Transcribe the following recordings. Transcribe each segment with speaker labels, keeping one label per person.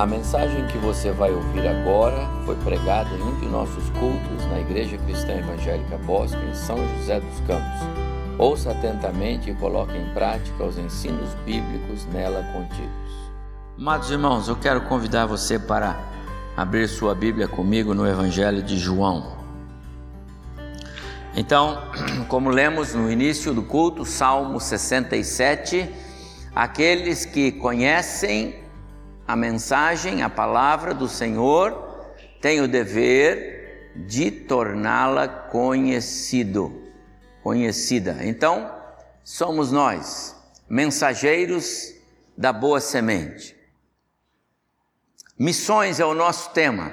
Speaker 1: A mensagem que você vai ouvir agora foi pregada em um de nossos cultos na Igreja Cristã Evangélica Bosque, em São José dos Campos. Ouça atentamente e coloque em prática os ensinos bíblicos nela contidos. Amados irmãos, eu quero convidar você para abrir sua Bíblia comigo no Evangelho de João. Então, como lemos no início do culto, Salmo 67, aqueles que conhecem a mensagem, a palavra do Senhor, tem o dever de torná-la conhecido, conhecida. Então, somos nós, mensageiros da boa semente. Missões é o nosso tema.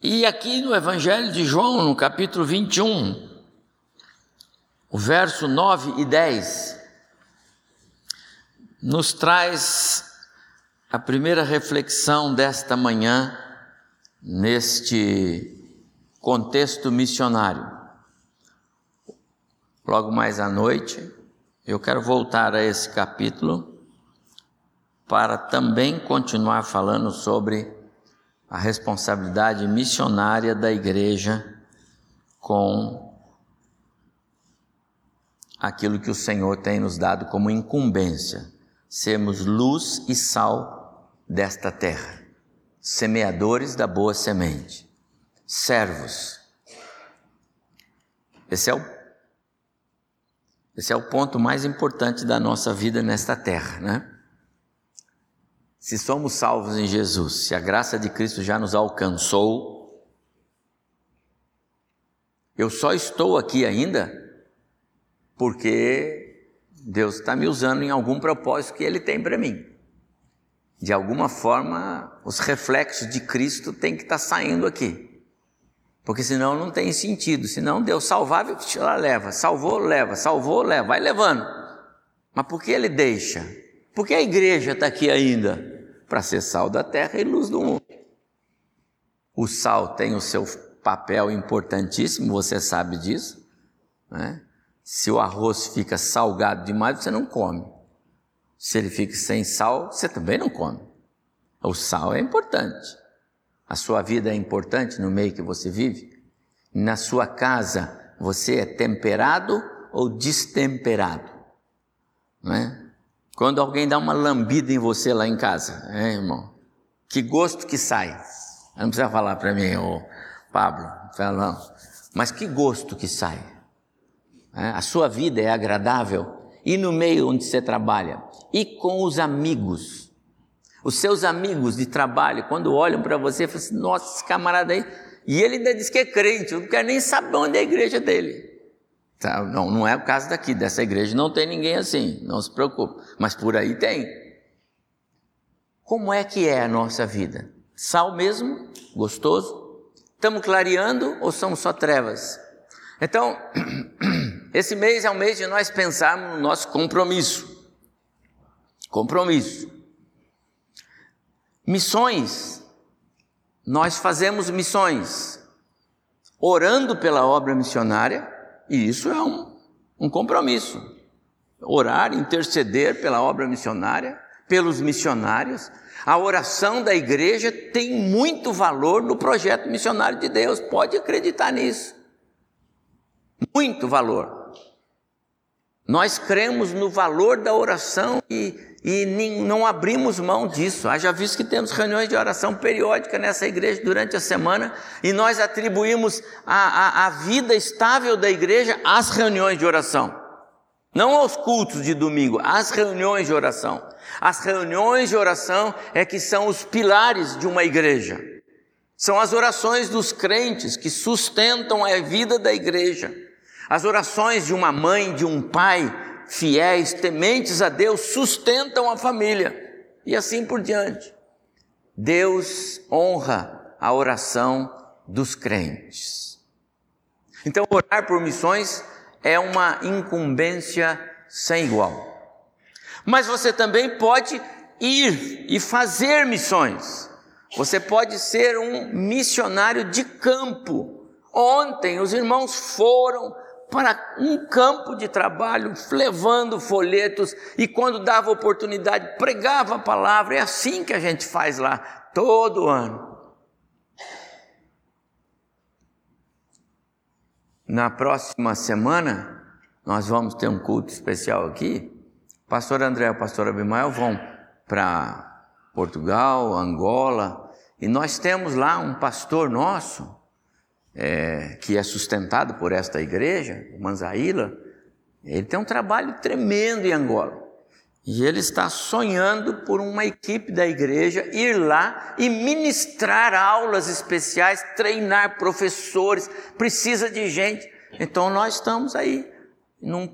Speaker 1: E aqui no Evangelho de João, no capítulo 21, o verso 9 e 10, nos traz a primeira reflexão desta manhã neste contexto missionário. Logo mais à noite, eu quero voltar a esse capítulo para também continuar falando sobre a responsabilidade missionária da igreja com aquilo que o Senhor tem nos dado como incumbência, sermos luz e sal desta terra, semeadores da boa semente, servos. Esse é o esse é o ponto mais importante da nossa vida nesta terra, né? Se somos salvos em Jesus, se a graça de Cristo já nos alcançou, eu só estou aqui ainda porque Deus está me usando em algum propósito que Ele tem para mim de alguma forma, os reflexos de Cristo têm que estar tá saindo aqui. Porque senão não tem sentido. Senão Deus salvava, ela leva, salvou, leva, salvou, leva, vai levando. Mas por que ele deixa? Porque a igreja está aqui ainda para ser sal da terra e luz do mundo. O sal tem o seu papel importantíssimo, você sabe disso. Né? Se o arroz fica salgado demais, você não come. Se ele fica sem sal, você também não come. O sal é importante. A sua vida é importante no meio que você vive. Na sua casa, você é temperado ou destemperado? Não é? Quando alguém dá uma lambida em você lá em casa, é, irmão? Que gosto que sai. Não precisa falar para mim, ô Pablo, não. Mas que gosto que sai. É? A sua vida é agradável e no meio onde você trabalha, e com os amigos. Os seus amigos de trabalho, quando olham para você, falam assim: nossa, esse camarada aí. E ele ainda diz que é crente, eu não quero nem saber onde é a igreja dele. Tá, não, não é o caso daqui, dessa igreja não tem ninguém assim, não se preocupe. Mas por aí tem. Como é que é a nossa vida? Sal mesmo? Gostoso? Estamos clareando ou somos só trevas? Então, esse mês é um mês de nós pensarmos no nosso compromisso. Compromisso. Missões. Nós fazemos missões orando pela obra missionária, e isso é um, um compromisso. Orar, interceder pela obra missionária, pelos missionários. A oração da igreja tem muito valor no projeto missionário de Deus, pode acreditar nisso muito valor. Nós cremos no valor da oração e, e não abrimos mão disso. Haja visto que temos reuniões de oração periódica nessa igreja durante a semana e nós atribuímos a, a, a vida estável da igreja às reuniões de oração. Não aos cultos de domingo, às reuniões de oração. As reuniões de oração é que são os pilares de uma igreja. São as orações dos crentes que sustentam a vida da igreja. As orações de uma mãe, de um pai, fiéis, tementes a Deus, sustentam a família. E assim por diante. Deus honra a oração dos crentes. Então, orar por missões é uma incumbência sem igual. Mas você também pode ir e fazer missões. Você pode ser um missionário de campo. Ontem os irmãos foram para um campo de trabalho, levando folhetos e quando dava oportunidade, pregava a palavra. É assim que a gente faz lá, todo ano. Na próxima semana, nós vamos ter um culto especial aqui. O pastor André e o pastor Abimael vão para Portugal, Angola, e nós temos lá um pastor nosso, é, que é sustentado por esta igreja, o Manzaíla, ele tem um trabalho tremendo em Angola. E ele está sonhando por uma equipe da igreja ir lá e ministrar aulas especiais, treinar professores, precisa de gente. Então nós estamos aí num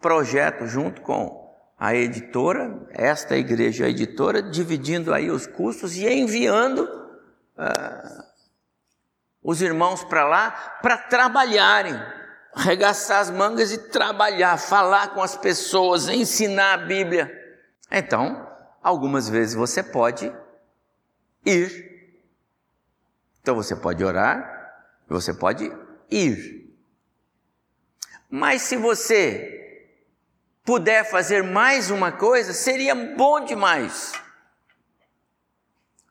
Speaker 1: projeto junto com a editora, esta igreja a editora, dividindo aí os custos e enviando uh, os irmãos para lá para trabalharem, arregaçar as mangas e trabalhar, falar com as pessoas, ensinar a Bíblia. Então, algumas vezes você pode ir. Então você pode orar, você pode ir. Mas se você puder fazer mais uma coisa, seria bom demais.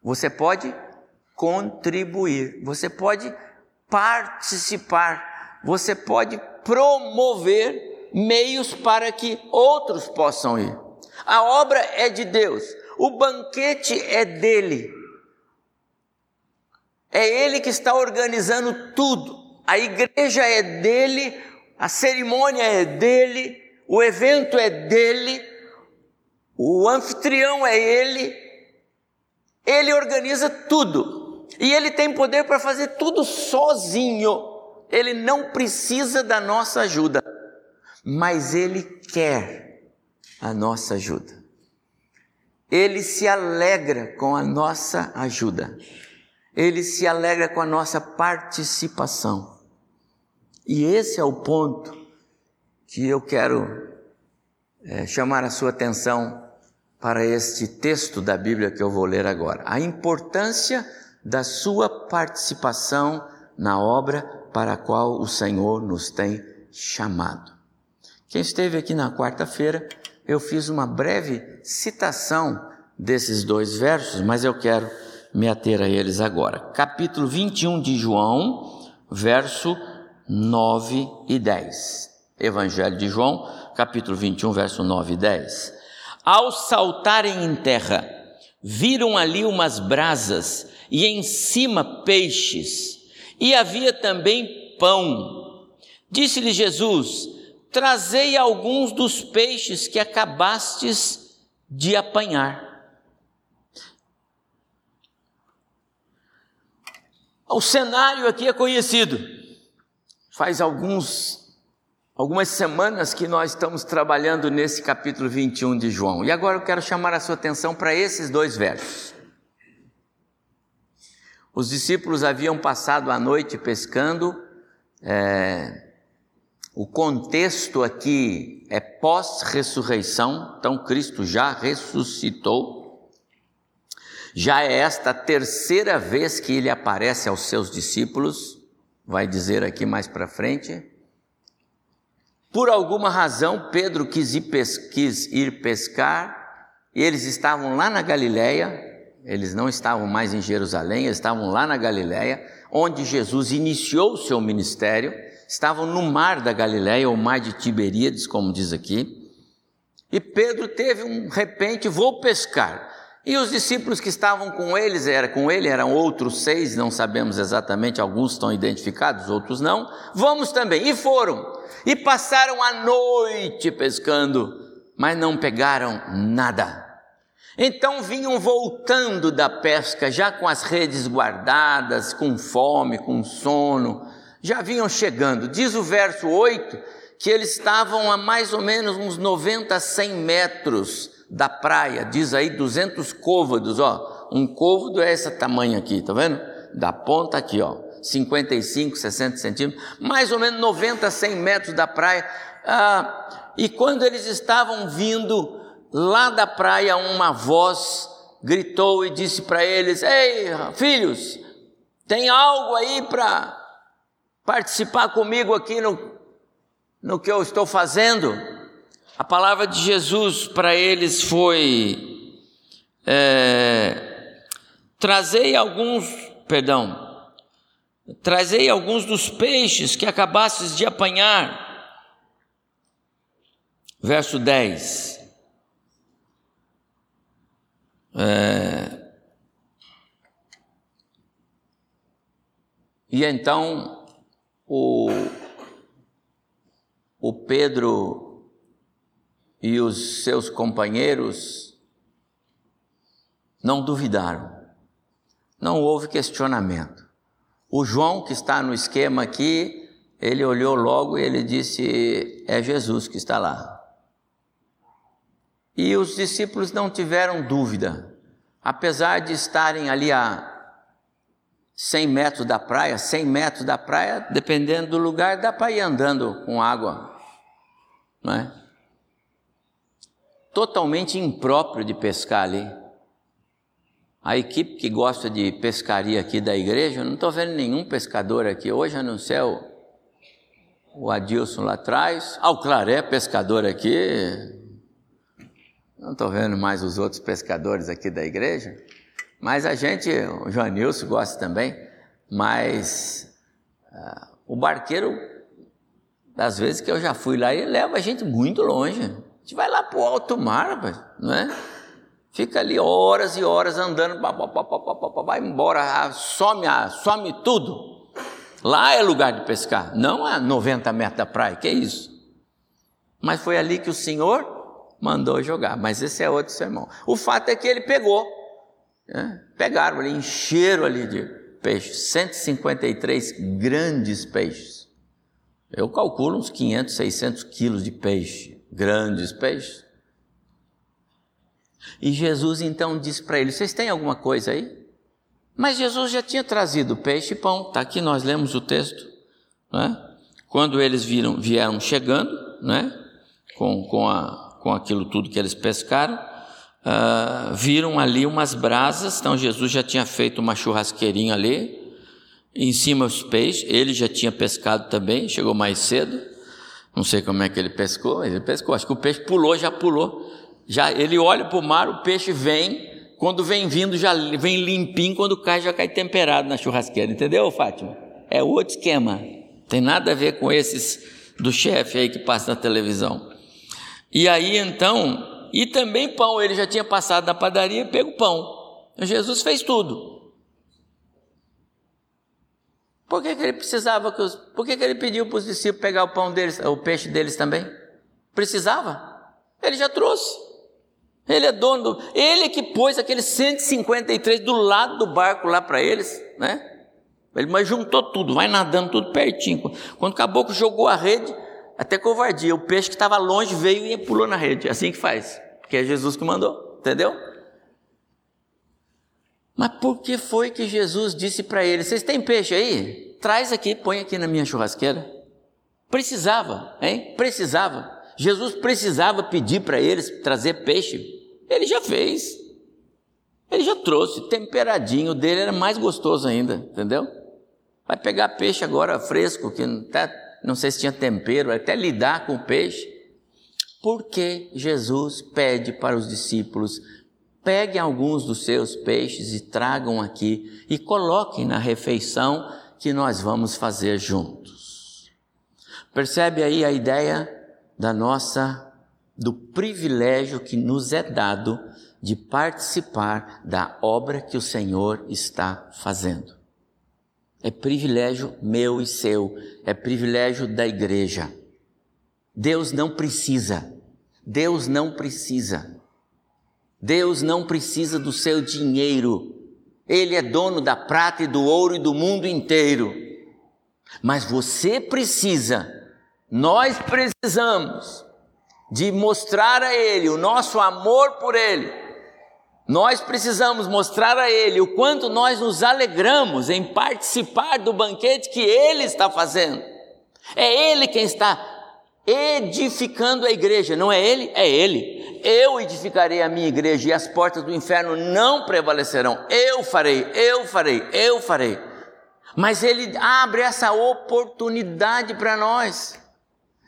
Speaker 1: Você pode contribuir, você pode participar, você pode promover meios para que outros possam ir. A obra é de Deus, o banquete é dele. É ele que está organizando tudo. A igreja é dele, a cerimônia é dele, o evento é dele, o anfitrião é ele. Ele organiza tudo. E ele tem poder para fazer tudo sozinho. Ele não precisa da nossa ajuda, mas ele quer a nossa ajuda. Ele se alegra com a nossa ajuda. Ele se alegra com a nossa participação. E esse é o ponto que eu quero é, chamar a sua atenção para este texto da Bíblia que eu vou ler agora. A importância da sua participação na obra para a qual o Senhor nos tem chamado. Quem esteve aqui na quarta-feira, eu fiz uma breve citação desses dois versos, mas eu quero me ater a eles agora. Capítulo 21 de João, verso 9 e 10. Evangelho de João, capítulo 21, verso 9 e 10. Ao saltarem em terra, viram ali umas brasas e em cima peixes, e havia também pão. Disse-lhe Jesus: Trazei alguns dos peixes que acabastes de apanhar. O cenário aqui é conhecido. Faz alguns algumas semanas que nós estamos trabalhando nesse capítulo 21 de João. E agora eu quero chamar a sua atenção para esses dois versos. Os discípulos haviam passado a noite pescando. É, o contexto aqui é pós-ressurreição, então Cristo já ressuscitou. Já é esta a terceira vez que ele aparece aos seus discípulos, vai dizer aqui mais para frente. Por alguma razão, Pedro quis ir, pescar, e eles estavam lá na Galileia, eles não estavam mais em Jerusalém, eles estavam lá na Galiléia, onde Jesus iniciou o seu ministério, estavam no mar da Galiléia, o mar de Tiberíades, como diz aqui. E Pedro teve um repente, vou pescar. E os discípulos que estavam com eles, era com ele, eram outros seis, não sabemos exatamente, alguns estão identificados, outros não. Vamos também. E foram. E passaram a noite pescando, mas não pegaram nada. Então vinham voltando da pesca, já com as redes guardadas, com fome, com sono, já vinham chegando. Diz o verso 8 que eles estavam a mais ou menos uns 90 a 100 metros da praia, diz aí 200 côvados, ó. Um côvado é esse tamanho aqui, tá vendo? Da ponta aqui, ó, 55, 60 centímetros, mais ou menos 90 a 100 metros da praia. Ah, e quando eles estavam vindo lá da praia uma voz gritou e disse para eles: Ei, filhos, tem algo aí para participar comigo aqui no, no que eu estou fazendo. A palavra de Jesus para eles foi: é, trazei alguns, perdão, trazei alguns dos peixes que acabastes de apanhar. Verso 10. É, e então o, o Pedro e os seus companheiros não duvidaram, não houve questionamento. O João, que está no esquema aqui, ele olhou logo e ele disse: É Jesus que está lá. E os discípulos não tiveram dúvida, apesar de estarem ali a 100 metros da praia, 100 metros da praia, dependendo do lugar, dá para ir andando com água, não é? Totalmente impróprio de pescar ali. A equipe que gosta de pescaria aqui da igreja, eu não estou vendo nenhum pescador aqui hoje, a não ser o, Adilson lá atrás. Ah, o Claré, pescador aqui, não estou vendo mais os outros pescadores aqui da igreja, mas a gente, o Joanilson gosta também, mas uh, o barqueiro, das vezes que eu já fui lá, ele leva a gente muito longe. A gente vai lá para o alto mar, rapaz, não é? Fica ali horas e horas andando, vai embora, some, some tudo. Lá é lugar de pescar, não a 90 metros da praia, que é isso. Mas foi ali que o Senhor mandou jogar, mas esse é outro sermão. O fato é que ele pegou, né? pegaram ali, encheram ali de peixes, 153 grandes peixes. Eu calculo uns 500, 600 quilos de peixe, grandes peixes. E Jesus então disse para eles: Vocês têm alguma coisa aí? Mas Jesus já tinha trazido peixe e pão, está aqui, nós lemos o texto. Né? Quando eles viram, vieram chegando, né? com, com a, com aquilo tudo que eles pescaram, uh, viram ali umas brasas, então Jesus já tinha feito uma churrasqueirinha ali, em cima os peixes, ele já tinha pescado também, chegou mais cedo, não sei como é que ele pescou, ele pescou, acho que o peixe pulou, já pulou, já ele olha para o mar, o peixe vem, quando vem vindo já vem limpinho, quando cai já cai temperado na churrasqueira, entendeu, Fátima? É outro esquema, tem nada a ver com esses do chefe aí que passa na televisão. E aí então, e também pão, ele já tinha passado na padaria e pego pão. Jesus fez tudo. Por que, que ele precisava que os, por que, que ele pediu para os discípulos pegar o pão deles, o peixe deles também? Precisava? Ele já trouxe. Ele é dono, do, ele que pôs aqueles 153 do lado do barco lá para eles, né? Ele mas juntou tudo, vai nadando tudo pertinho. Quando o caboclo jogou a rede, até covardia. O peixe que estava longe veio e pulou na rede. É assim que faz. Porque é Jesus que mandou. Entendeu? Mas por que foi que Jesus disse para ele: Vocês têm peixe aí? Traz aqui, põe aqui na minha churrasqueira. Precisava, hein? Precisava. Jesus precisava pedir para eles trazer peixe. Ele já fez. Ele já trouxe, temperadinho dele era mais gostoso ainda, entendeu? Vai pegar peixe agora fresco, que não está não sei se tinha tempero, até lidar com o peixe. Porque Jesus pede para os discípulos: peguem alguns dos seus peixes e tragam aqui e coloquem na refeição que nós vamos fazer juntos. Percebe aí a ideia da nossa do privilégio que nos é dado de participar da obra que o Senhor está fazendo. É privilégio meu e seu, é privilégio da igreja. Deus não precisa, Deus não precisa. Deus não precisa do seu dinheiro. Ele é dono da prata e do ouro e do mundo inteiro. Mas você precisa, nós precisamos de mostrar a Ele o nosso amor por Ele nós precisamos mostrar a Ele o quanto nós nos alegramos em participar do banquete que Ele está fazendo. É Ele quem está edificando a igreja, não é Ele? É Ele. Eu edificarei a minha igreja e as portas do inferno não prevalecerão. Eu farei, eu farei, eu farei. Mas Ele abre essa oportunidade para nós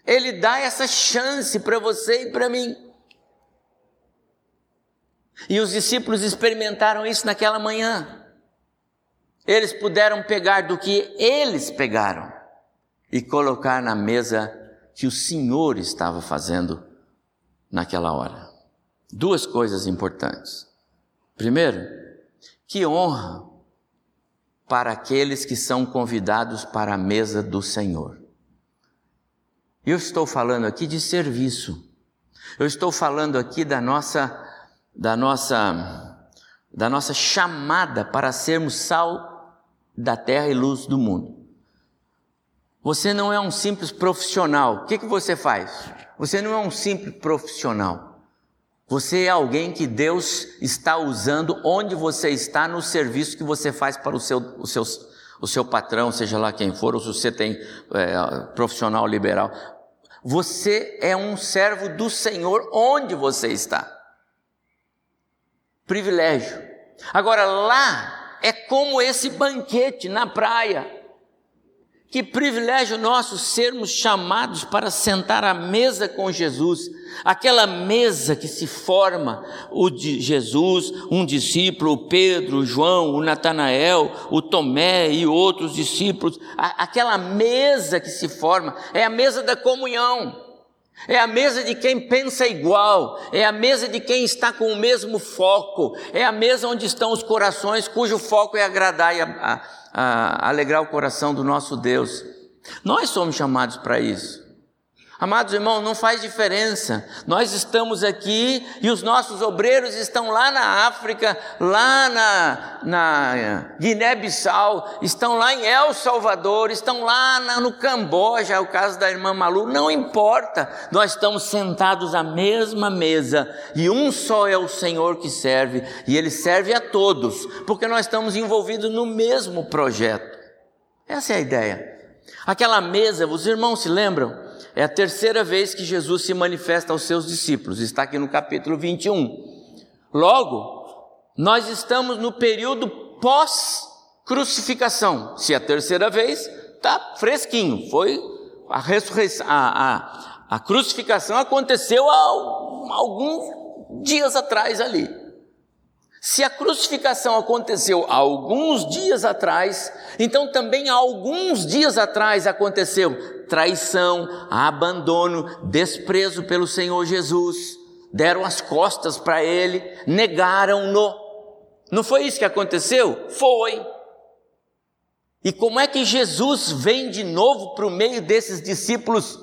Speaker 1: Ele dá essa chance para você e para mim. E os discípulos experimentaram isso naquela manhã. Eles puderam pegar do que eles pegaram e colocar na mesa que o Senhor estava fazendo naquela hora. Duas coisas importantes. Primeiro, que honra para aqueles que são convidados para a mesa do Senhor. Eu estou falando aqui de serviço. Eu estou falando aqui da nossa da nossa da nossa chamada para sermos sal da terra e luz do mundo. Você não é um simples profissional. O que, que você faz? Você não é um simples profissional. Você é alguém que Deus está usando onde você está no serviço que você faz para o seu, o seu, o seu patrão, seja lá quem for, ou se você tem é, profissional liberal. Você é um servo do Senhor onde você está. Privilégio. Agora lá é como esse banquete na praia. Que privilégio nosso sermos chamados para sentar à mesa com Jesus, aquela mesa que se forma o de Jesus, um discípulo, o Pedro, o João, o Natanael, o Tomé e outros discípulos, aquela mesa que se forma é a mesa da comunhão. É a mesa de quem pensa igual, é a mesa de quem está com o mesmo foco, é a mesa onde estão os corações cujo foco é agradar e a, a, a alegrar o coração do nosso Deus. Nós somos chamados para isso. Amados irmãos, não faz diferença. Nós estamos aqui e os nossos obreiros estão lá na África, lá na, na Guiné-Bissau, estão lá em El Salvador, estão lá na, no Camboja, é o caso da irmã Malu. Não importa, nós estamos sentados à mesma mesa e um só é o Senhor que serve e ele serve a todos, porque nós estamos envolvidos no mesmo projeto. Essa é a ideia. Aquela mesa, os irmãos se lembram? É a terceira vez que Jesus se manifesta aos seus discípulos, está aqui no capítulo 21. Logo, nós estamos no período pós-crucificação. Se é a terceira vez, está fresquinho. Foi a ressurreição, a, a, a crucificação aconteceu há alguns dias atrás ali. Se a crucificação aconteceu alguns dias atrás, então também alguns dias atrás aconteceu traição, abandono, desprezo pelo Senhor Jesus, deram as costas para ele, negaram-no. Não foi isso que aconteceu? Foi. E como é que Jesus vem de novo para o meio desses discípulos,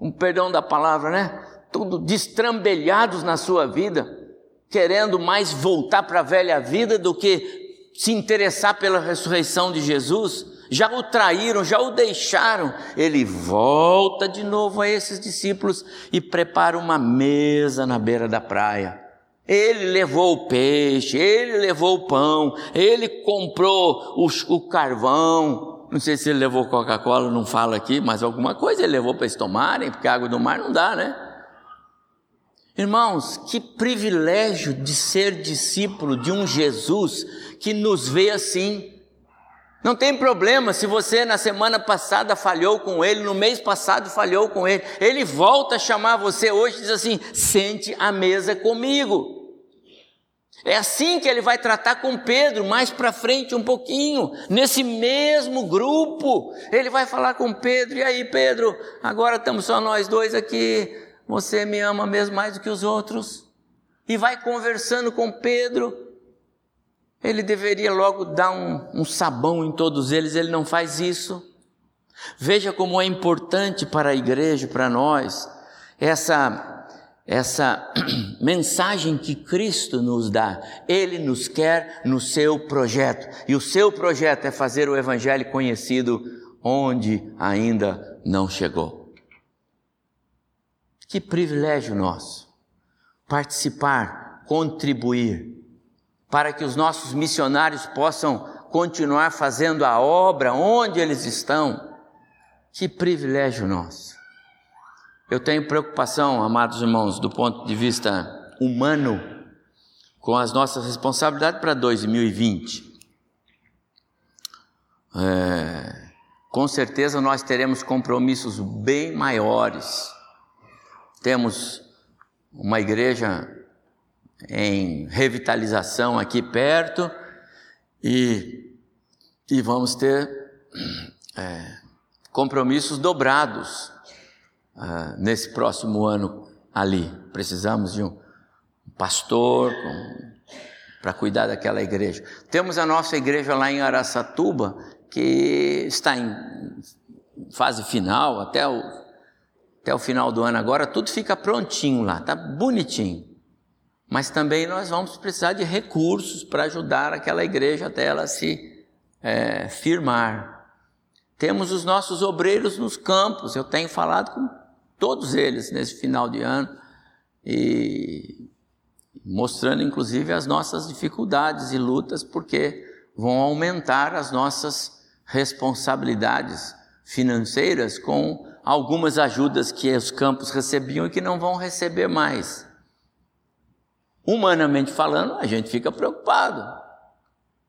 Speaker 1: um perdão da palavra, né? Tudo destrambelhados na sua vida querendo mais voltar para a velha vida do que se interessar pela ressurreição de Jesus, já o traíram, já o deixaram. Ele volta de novo a esses discípulos e prepara uma mesa na beira da praia. Ele levou o peixe, ele levou o pão, ele comprou o, o carvão. Não sei se ele levou Coca-Cola, não fala aqui, mas alguma coisa ele levou para eles tomarem, porque água do mar não dá, né? Irmãos, que privilégio de ser discípulo de um Jesus que nos vê assim. Não tem problema se você na semana passada falhou com ele, no mês passado falhou com ele. Ele volta a chamar você hoje e diz assim: sente à mesa comigo. É assim que ele vai tratar com Pedro, mais para frente um pouquinho, nesse mesmo grupo. Ele vai falar com Pedro: e aí, Pedro, agora estamos só nós dois aqui. Você me ama mesmo mais do que os outros? E vai conversando com Pedro. Ele deveria logo dar um, um sabão em todos eles, ele não faz isso. Veja como é importante para a igreja, para nós, essa essa mensagem que Cristo nos dá. Ele nos quer no seu projeto. E o seu projeto é fazer o evangelho conhecido onde ainda não chegou. Que privilégio nosso participar, contribuir, para que os nossos missionários possam continuar fazendo a obra onde eles estão. Que privilégio nosso. Eu tenho preocupação, amados irmãos, do ponto de vista humano, com as nossas responsabilidades para 2020. É, com certeza nós teremos compromissos bem maiores. Temos uma igreja em revitalização aqui perto e, e vamos ter é, compromissos dobrados uh, nesse próximo ano ali. Precisamos de um pastor para cuidar daquela igreja. Temos a nossa igreja lá em Araçatuba, que está em fase final, até o, até o final do ano agora, tudo fica prontinho lá, está bonitinho. Mas também nós vamos precisar de recursos para ajudar aquela igreja até ela se é, firmar. Temos os nossos obreiros nos campos, eu tenho falado com todos eles nesse final de ano e mostrando inclusive as nossas dificuldades e lutas, porque vão aumentar as nossas responsabilidades financeiras com algumas ajudas que os campos recebiam e que não vão receber mais. Humanamente falando, a gente fica preocupado.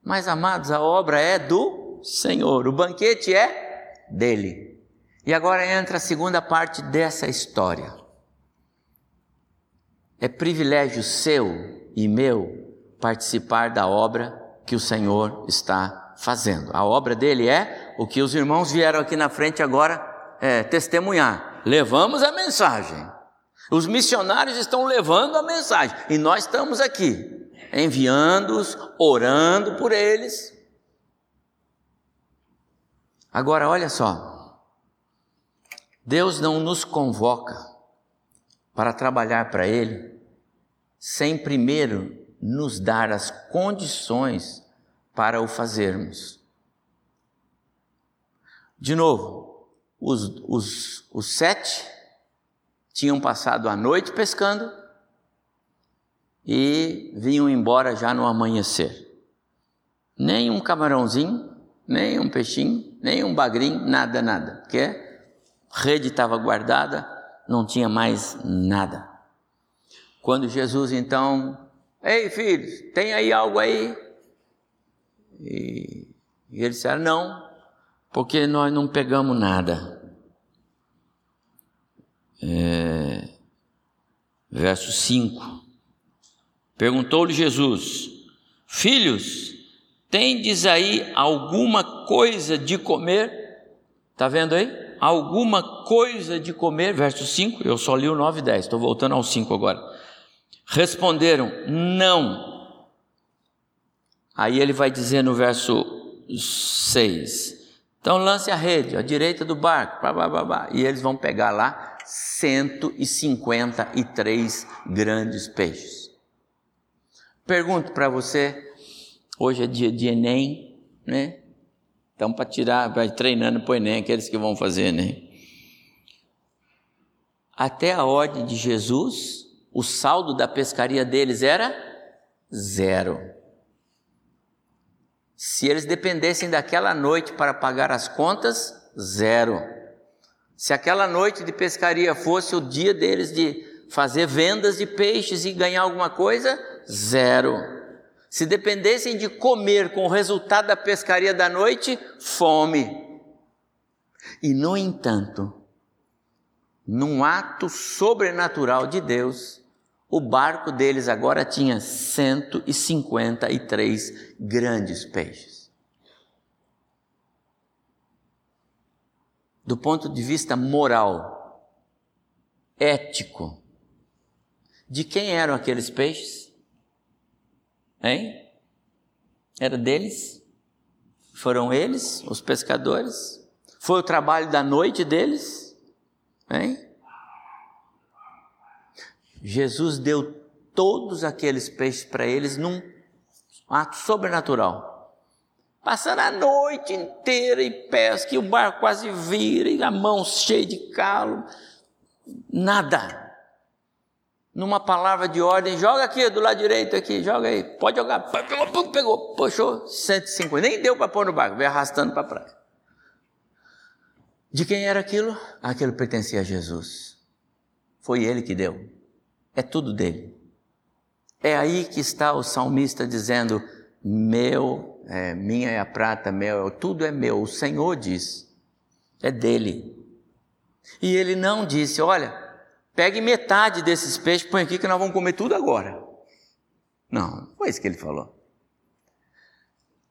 Speaker 1: Mas, amados, a obra é do Senhor, o banquete é dele. E agora entra a segunda parte dessa história. É privilégio seu e meu participar da obra que o Senhor está fazendo. A obra dele é o que os irmãos vieram aqui na frente agora é, testemunhar. Levamos a mensagem. Os missionários estão levando a mensagem e nós estamos aqui, enviando-os, orando por eles. Agora, olha só, Deus não nos convoca para trabalhar para Ele, sem primeiro nos dar as condições para o fazermos. De novo, os, os, os sete tinham passado a noite pescando e vinham embora já no amanhecer. Nem um camarãozinho, nem um peixinho, nem um bagrinho, nada, nada. Porque a rede estava guardada, não tinha mais nada. Quando Jesus então, ei filhos, tem aí algo aí? E, e eles disseram, não, porque nós não pegamos nada. É, verso 5. Perguntou-lhe Jesus: Filhos, tendes aí alguma coisa de comer? Está vendo aí? alguma coisa de comer? Verso 5, eu só li o 9 e 10, estou voltando ao 5 agora. Responderam, não. Aí ele vai dizer no verso 6, então lance a rede, à direita do barco, blá, blá, blá, blá, e eles vão pegar lá 153 grandes peixes. Pergunto para você, hoje é dia de Enem, né? Então, para tirar, vai treinando para o Enem, aqueles que vão fazer Enem. Até a ordem de Jesus, o saldo da pescaria deles era zero. Se eles dependessem daquela noite para pagar as contas, zero. Se aquela noite de pescaria fosse o dia deles de fazer vendas de peixes e ganhar alguma coisa, zero. Se dependessem de comer com o resultado da pescaria da noite, fome. E, no entanto, num ato sobrenatural de Deus, o barco deles agora tinha 153 grandes peixes. Do ponto de vista moral, ético, de quem eram aqueles peixes? Hein? Era deles? Foram eles, os pescadores? Foi o trabalho da noite deles? Hein? Jesus deu todos aqueles peixes para eles num ato sobrenatural. Passando a noite inteira e pesca, e o barco quase vira, e a mão cheia de calo, nada numa palavra de ordem, joga aqui do lado direito aqui, joga aí, pode jogar, pegou, pegou, puxou 150, nem deu para pôr no barco, veio arrastando para praia. De quem era aquilo? Aquilo pertencia a Jesus. Foi ele que deu. É tudo dele. É aí que está o salmista dizendo: Meu, é, minha é a prata, meu, tudo é meu. O Senhor diz. é dele. E ele não disse: Olha, pegue metade desses peixes, põe aqui que nós vamos comer tudo agora. Não, foi isso que ele falou.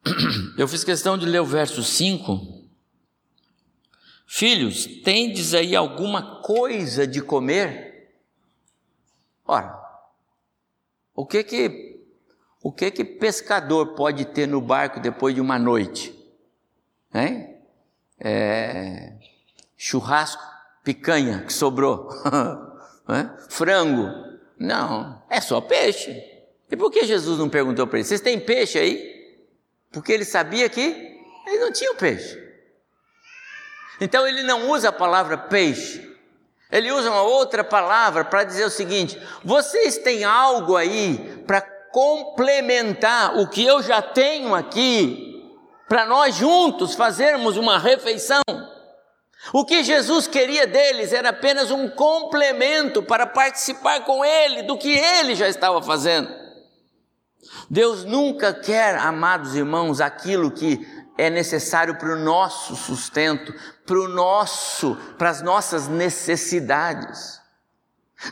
Speaker 1: Eu fiz questão de ler o verso 5. Filhos, tendes aí alguma coisa de comer? Ora, o que que o que que pescador pode ter no barco depois de uma noite? Hein? É, churrasco, picanha que sobrou, frango? Não, é só peixe. E por que Jesus não perguntou para eles: vocês têm peixe aí? Porque ele sabia que eles não tinham peixe. Então ele não usa a palavra peixe, ele usa uma outra palavra para dizer o seguinte: vocês têm algo aí para complementar o que eu já tenho aqui, para nós juntos fazermos uma refeição. O que Jesus queria deles era apenas um complemento para participar com Ele do que Ele já estava fazendo. Deus nunca quer, amados irmãos, aquilo que é necessário para o nosso sustento, para o nosso, para as nossas necessidades.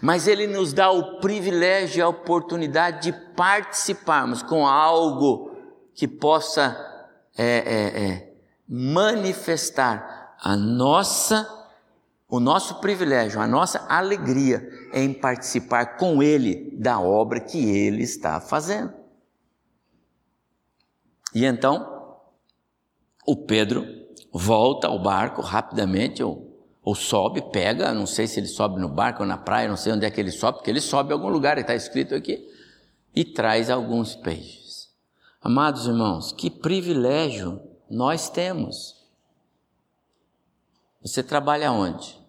Speaker 1: Mas Ele nos dá o privilégio e a oportunidade de participarmos com algo que possa é, é, é, manifestar a nossa, o nosso privilégio, a nossa alegria em participar com Ele da obra que Ele está fazendo. E então, o Pedro volta ao barco rapidamente, ou, ou sobe, pega, não sei se ele sobe no barco ou na praia, não sei onde é que ele sobe, porque ele sobe em algum lugar, está escrito aqui, e traz alguns peixes. Amados irmãos, que privilégio nós temos. Você trabalha onde?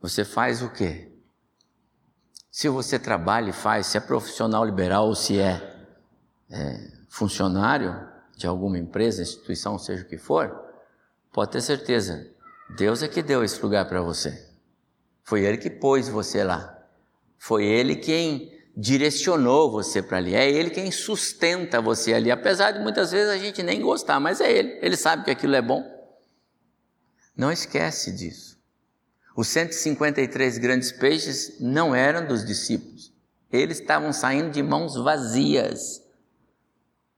Speaker 1: Você faz o quê? Se você trabalha e faz, se é profissional liberal ou se é, é funcionário de alguma empresa, instituição, seja o que for, pode ter certeza, Deus é que deu esse lugar para você. Foi Ele que pôs você lá. Foi Ele quem direcionou você para ali. É Ele quem sustenta você ali, apesar de muitas vezes a gente nem gostar, mas é Ele. Ele sabe que aquilo é bom. Não esquece disso. Os 153 grandes peixes não eram dos discípulos. Eles estavam saindo de mãos vazias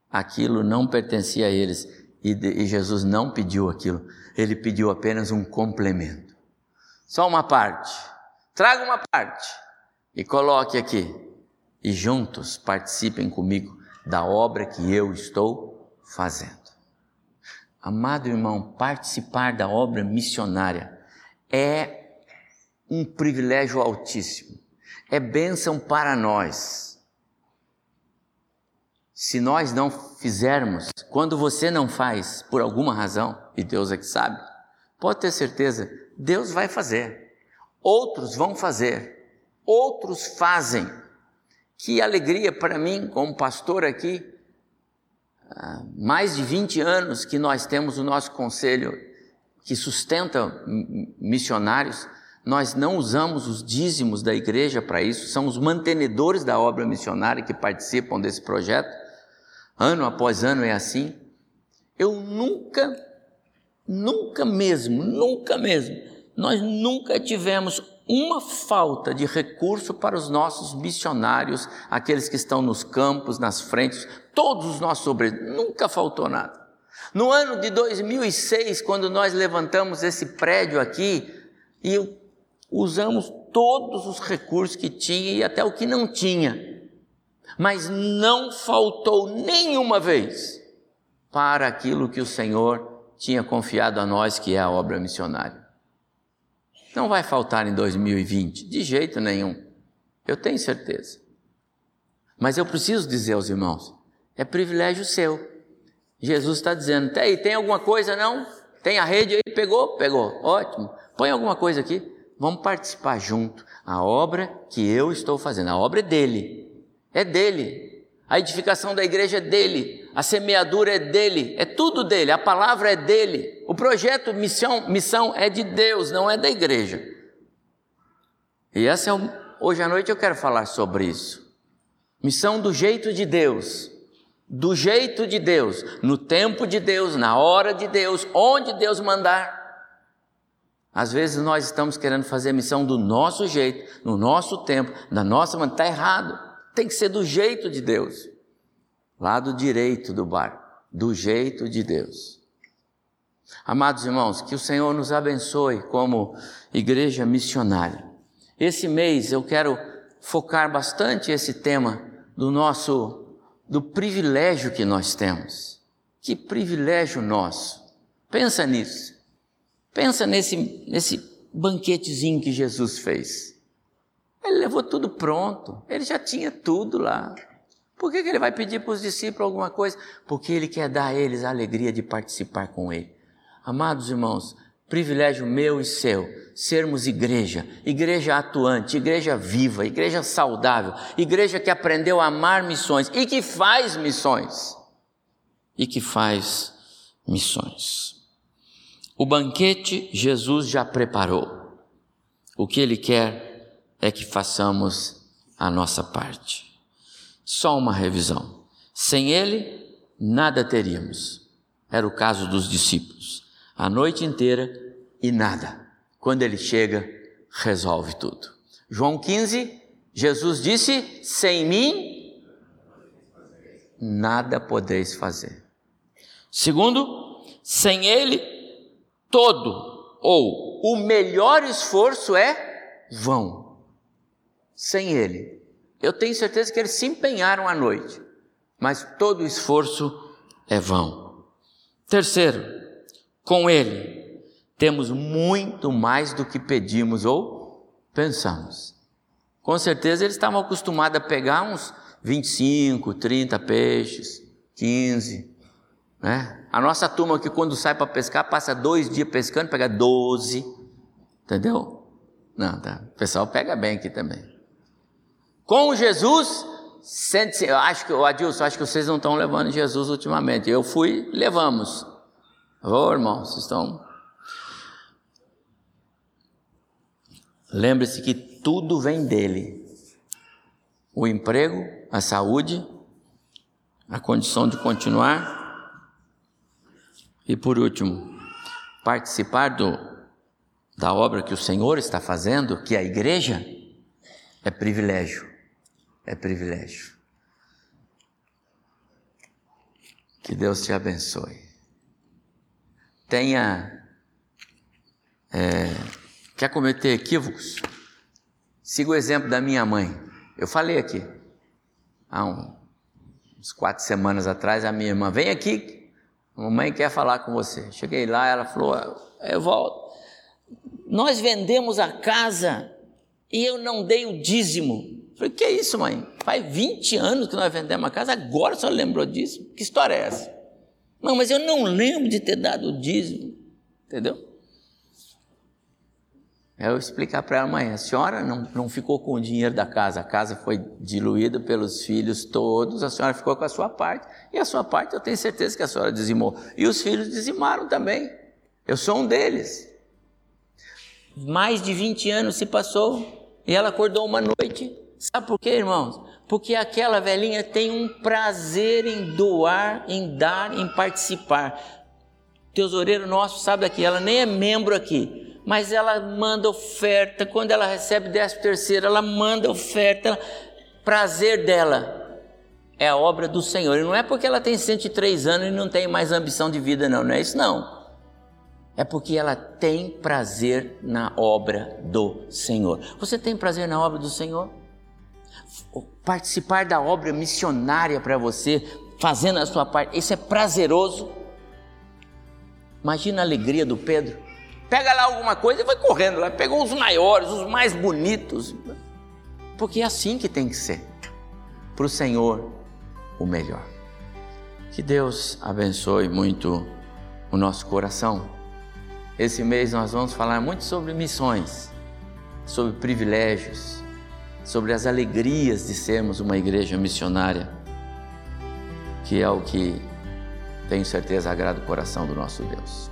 Speaker 1: aquilo não pertencia a eles e, e Jesus não pediu aquilo, ele pediu apenas um complemento. Só uma parte. Traga uma parte e coloque aqui. E juntos participem comigo da obra que eu estou fazendo. Amado irmão, participar da obra missionária é um privilégio altíssimo, é bênção para nós se nós não fizermos, quando você não faz, por alguma razão, e Deus é que sabe, pode ter certeza, Deus vai fazer. Outros vão fazer. Outros fazem. Que alegria para mim, como pastor aqui, mais de 20 anos que nós temos o nosso conselho que sustenta missionários, nós não usamos os dízimos da igreja para isso, são os mantenedores da obra missionária que participam desse projeto ano após ano é assim. Eu nunca, nunca mesmo, nunca mesmo, nós nunca tivemos uma falta de recurso para os nossos missionários, aqueles que estão nos campos, nas frentes, todos os nossos obreiros, nunca faltou nada. No ano de 2006, quando nós levantamos esse prédio aqui e usamos todos os recursos que tinha e até o que não tinha, mas não faltou nenhuma vez para aquilo que o Senhor tinha confiado a nós, que é a obra missionária. Não vai faltar em 2020, de jeito nenhum, eu tenho certeza. Mas eu preciso dizer aos irmãos: é privilégio seu. Jesus está dizendo: tem, tem alguma coisa não? Tem a rede aí? Pegou? Pegou. Ótimo. Põe alguma coisa aqui. Vamos participar junto. A obra que eu estou fazendo, a obra é dele é dele. A edificação da igreja é dele, a semeadura é dele, é tudo dele, a palavra é dele. O projeto missão, missão é de Deus, não é da igreja. E essa é o, hoje à noite eu quero falar sobre isso. Missão do jeito de Deus, do jeito de Deus, no tempo de Deus, na hora de Deus, onde Deus mandar. Às vezes nós estamos querendo fazer a missão do nosso jeito, no nosso tempo, da nossa maneira. Está errado. Tem que ser do jeito de Deus. Lado direito do barco, do jeito de Deus. Amados irmãos, que o Senhor nos abençoe como igreja missionária. Esse mês eu quero focar bastante esse tema do nosso do privilégio que nós temos. Que privilégio nosso. Pensa nisso. Pensa nesse, nesse banquetezinho que Jesus fez. Ele levou tudo pronto, ele já tinha tudo lá. Por que, que ele vai pedir para os discípulos alguma coisa? Porque ele quer dar a eles a alegria de participar com ele. Amados irmãos, privilégio meu e seu, sermos igreja, igreja atuante, igreja viva, igreja saudável, igreja que aprendeu a amar missões e que faz missões. E que faz missões. O banquete Jesus já preparou. O que ele quer é que façamos a nossa parte. Só uma revisão. Sem ele, nada teríamos. Era o caso dos discípulos a noite inteira e nada. Quando ele chega, resolve tudo. João 15, Jesus disse: Sem mim, nada podeis fazer. Segundo, sem ele, todo ou o melhor esforço é vão. Sem ele. Eu tenho certeza que eles se empenharam à noite, mas todo esforço é vão. Terceiro, com Ele, temos muito mais do que pedimos ou pensamos. Com certeza eles estavam acostumados a pegar uns 25, 30 peixes, 15. Né? A nossa turma que quando sai para pescar passa dois dias pescando, pega 12. Entendeu? Não, tá. o pessoal pega bem aqui também. Com Jesus, eu acho que, Adilson, acho que vocês não estão levando Jesus ultimamente. Eu fui, levamos. Ô oh, irmãos, vocês estão. Lembre-se que tudo vem dele: o emprego, a saúde, a condição de continuar. E por último, participar do, da obra que o Senhor está fazendo, que é a igreja, é privilégio. É privilégio. Que Deus te abençoe tenha é, quer cometer equívocos, siga o exemplo da minha mãe. Eu falei aqui há um, uns quatro semanas atrás a minha irmã vem aqui, a mamãe quer falar com você. Cheguei lá, ela falou, eu volto. Nós vendemos a casa e eu não dei o dízimo. Falei, que é isso, mãe? Faz 20 anos que nós vendemos a casa, agora só lembrou disso? Que história é essa? Não, mas eu não lembro de ter dado o dízimo. Entendeu? Eu explicar para ela amanhã, a senhora não, não ficou com o dinheiro da casa, a casa foi diluída pelos filhos todos, a senhora ficou com a sua parte, e a sua parte eu tenho certeza que a senhora dizimou. E os filhos dizimaram também. Eu sou um deles. Mais de 20 anos se passou, e ela acordou uma noite. Sabe por quê, irmãos? porque aquela velhinha tem um prazer em doar, em dar, em participar. Tesoureiro nosso sabe daqui, ela nem é membro aqui, mas ela manda oferta, quando ela recebe décimo terceiro, ela manda oferta, ela, prazer dela é a obra do Senhor, e não é porque ela tem 103 anos e não tem mais ambição de vida não, não é isso não, é porque ela tem prazer na obra do Senhor. Você tem prazer na obra do Senhor? Participar da obra missionária para você, fazendo a sua parte, isso é prazeroso. Imagina a alegria do Pedro. Pega lá alguma coisa e vai correndo lá, pegou os maiores, os mais bonitos. Porque é assim que tem que ser. Para o Senhor, o melhor. Que Deus abençoe muito o nosso coração. Esse mês nós vamos falar muito sobre missões, sobre privilégios, sobre as alegrias de sermos uma igreja missionária, que é o que tenho certeza agrada o coração do nosso Deus.